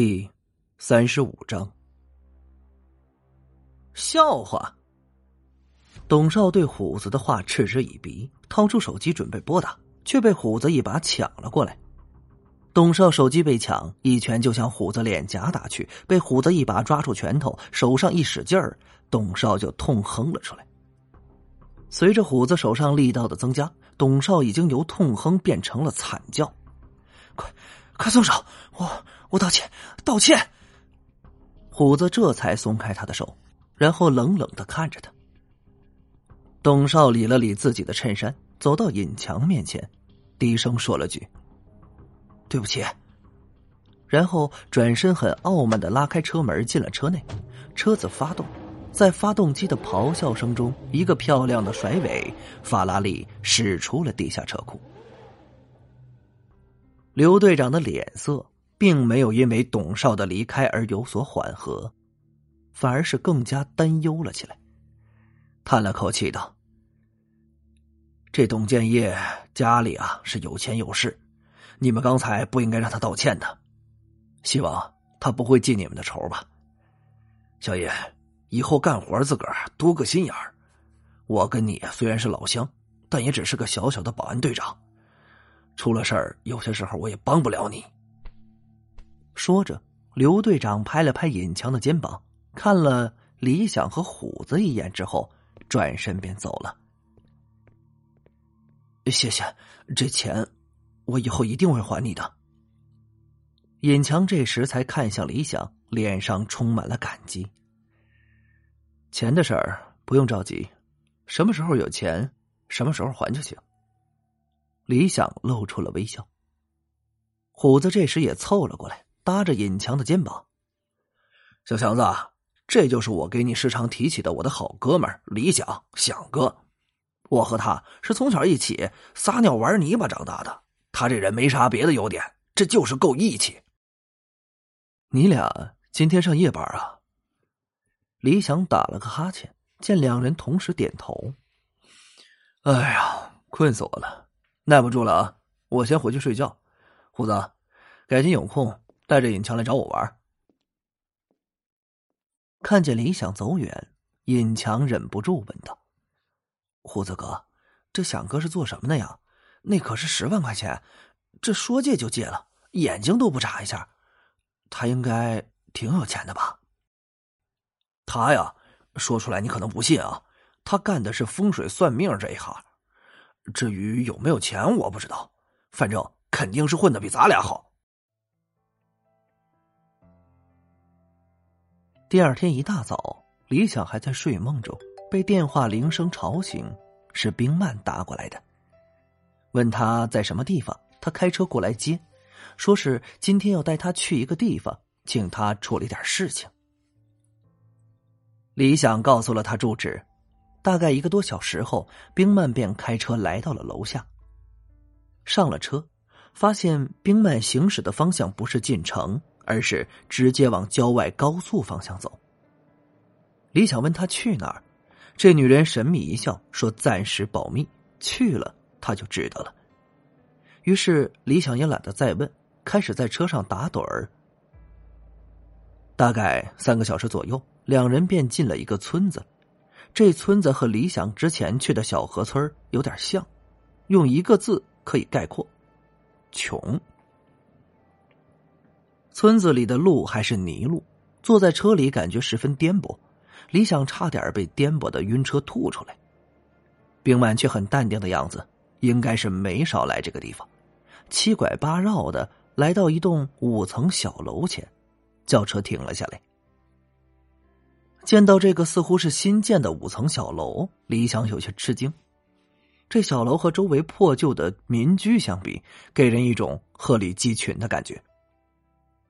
第三十五章，笑话。董少对虎子的话嗤之以鼻，掏出手机准备拨打，却被虎子一把抢了过来。董少手机被抢，一拳就向虎子脸颊打去，被虎子一把抓住拳头，手上一使劲儿，董少就痛哼了出来。随着虎子手上力道的增加，董少已经由痛哼变成了惨叫：“快，快松手！我我道歉，道歉！”虎子这才松开他的手，然后冷冷的看着他。董少理了理自己的衬衫，走到尹强面前，低声说了句：“对不起。”然后转身很傲慢的拉开车门进了车内，车子发动。在发动机的咆哮声中，一个漂亮的甩尾，法拉利驶出了地下车库。刘队长的脸色并没有因为董少的离开而有所缓和，反而是更加担忧了起来。叹了口气道：“这董建业家里啊是有钱有势，你们刚才不应该让他道歉的。希望他不会记你们的仇吧，小叶。”以后干活自个儿多个心眼儿。我跟你虽然是老乡，但也只是个小小的保安队长。出了事儿，有些时候我也帮不了你。说着，刘队长拍了拍尹强的肩膀，看了李想和虎子一眼之后，转身便走了。谢谢，这钱我以后一定会还你的。尹强这时才看向李想，脸上充满了感激。钱的事儿不用着急，什么时候有钱，什么时候还就行。李想露出了微笑。虎子这时也凑了过来，搭着尹强的肩膀：“小强子，这就是我给你时常提起的我的好哥们李想，想哥。我和他是从小一起撒尿玩泥巴长大的。他这人没啥别的优点，这就是够义气。你俩今天上夜班啊？”李想打了个哈欠，见两人同时点头。哎呀，困死我了，耐不住了啊！我先回去睡觉。虎子，改天有空带着尹强来找我玩。看见李想走远，尹强忍不住问道：“虎子哥，这想哥是做什么的呀？那可是十万块钱，这说借就借了，眼睛都不眨一下。他应该挺有钱的吧？”他呀，说出来你可能不信啊，他干的是风水算命这一行。至于有没有钱，我不知道，反正肯定是混的比咱俩好。第二天一大早，李想还在睡梦中，被电话铃声吵醒，是冰曼打过来的，问他在什么地方，他开车过来接，说是今天要带他去一个地方，请他处理点事情。李想告诉了他住址，大概一个多小时后，冰曼便开车来到了楼下。上了车，发现冰曼行驶的方向不是进城，而是直接往郊外高速方向走。李想问他去哪儿，这女人神秘一笑，说暂时保密，去了他就知道了。于是李想也懒得再问，开始在车上打盹儿。大概三个小时左右。两人便进了一个村子，这村子和李想之前去的小河村有点像，用一个字可以概括：穷。村子里的路还是泥路，坐在车里感觉十分颠簸，李想差点被颠簸的晕车吐出来。冰曼却很淡定的样子，应该是没少来这个地方，七拐八绕的来到一栋五层小楼前，轿车停了下来。见到这个似乎是新建的五层小楼，李想有些吃惊。这小楼和周围破旧的民居相比，给人一种鹤立鸡群的感觉。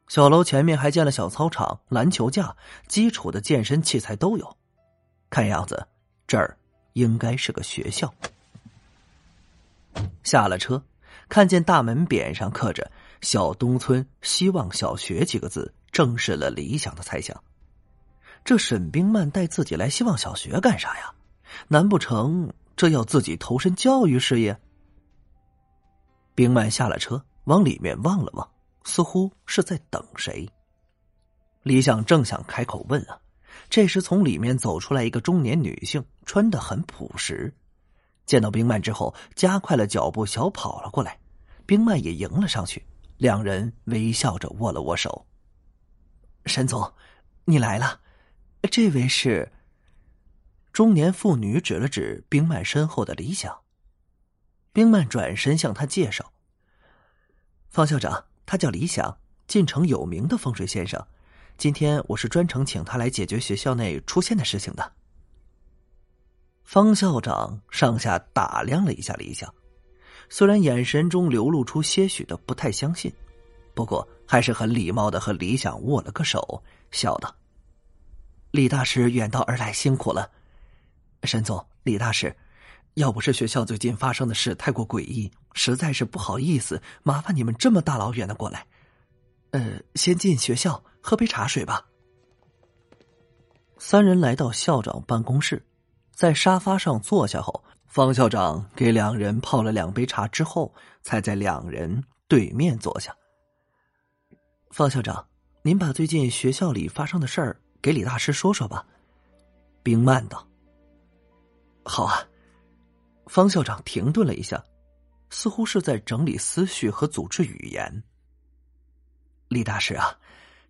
小楼前面还建了小操场、篮球架，基础的健身器材都有。看样子，这儿应该是个学校。下了车，看见大门匾上刻着“小东村希望小学”几个字，证实了李想的猜想。这沈冰曼带自己来希望小学干啥呀？难不成这要自己投身教育事业？冰曼下了车，往里面望了望，似乎是在等谁。李想正想开口问啊，这时从里面走出来一个中年女性，穿的很朴实。见到冰曼之后，加快了脚步，小跑了过来。冰曼也迎了上去，两人微笑着握了握手。沈总，你来了，这位是。中年妇女指了指冰曼身后的李想。冰曼转身向他介绍：“方校长，他叫李想，晋城有名的风水先生。今天我是专程请他来解决学校内出现的事情的。”方校长上下打量了一下李想，虽然眼神中流露出些许的不太相信，不过还是很礼貌的和李想握了个手，笑道：“李大师远道而来，辛苦了。沈总，李大师，要不是学校最近发生的事太过诡异，实在是不好意思麻烦你们这么大老远的过来。呃，先进学校喝杯茶水吧。”三人来到校长办公室。在沙发上坐下后，方校长给两人泡了两杯茶之后，才在两人对面坐下。方校长，您把最近学校里发生的事儿给李大师说说吧。冰曼道：“好啊。”方校长停顿了一下，似乎是在整理思绪和组织语言。李大师啊，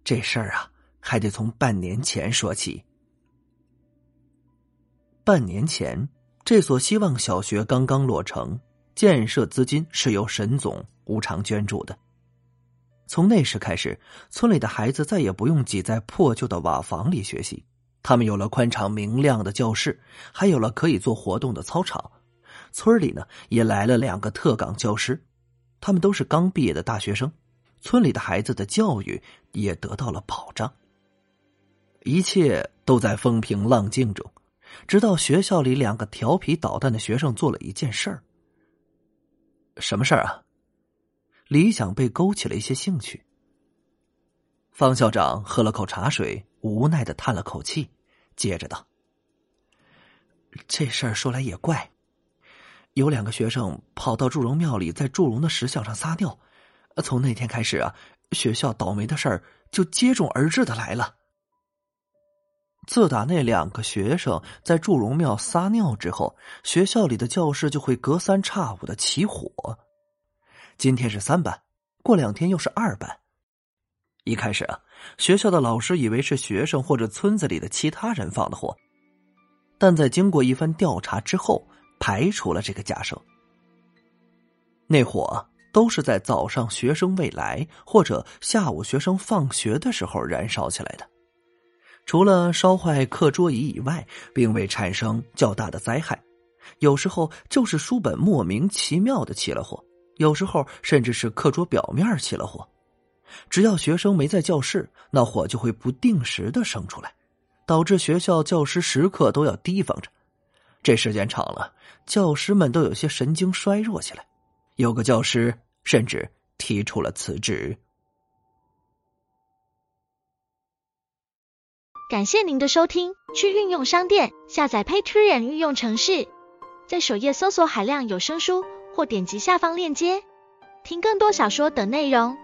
这事儿啊，还得从半年前说起。半年前，这所希望小学刚刚落成，建设资金是由沈总无偿捐助的。从那时开始，村里的孩子再也不用挤在破旧的瓦房里学习，他们有了宽敞明亮的教室，还有了可以做活动的操场。村里呢，也来了两个特岗教师，他们都是刚毕业的大学生，村里的孩子的教育也得到了保障。一切都在风平浪静中。直到学校里两个调皮捣蛋的学生做了一件事儿。什么事儿啊？李想被勾起了一些兴趣。方校长喝了口茶水，无奈的叹了口气，接着道：“这事儿说来也怪，有两个学生跑到祝融庙里，在祝融的石像上撒尿。从那天开始啊，学校倒霉的事儿就接踵而至的来了。”自打那两个学生在祝融庙撒尿之后，学校里的教室就会隔三差五的起火。今天是三班，过两天又是二班。一开始啊，学校的老师以为是学生或者村子里的其他人放的火，但在经过一番调查之后，排除了这个假设。那火都是在早上学生未来或者下午学生放学的时候燃烧起来的。除了烧坏课桌椅以外，并未产生较大的灾害。有时候就是书本莫名其妙的起了火，有时候甚至是课桌表面起了火。只要学生没在教室，那火就会不定时的生出来，导致学校教师时刻都要提防着。这时间长了，教师们都有些神经衰弱起来，有个教师甚至提出了辞职。感谢您的收听，去运用商店下载 Patreon 运用城市，在首页搜索海量有声书，或点击下方链接听更多小说等内容。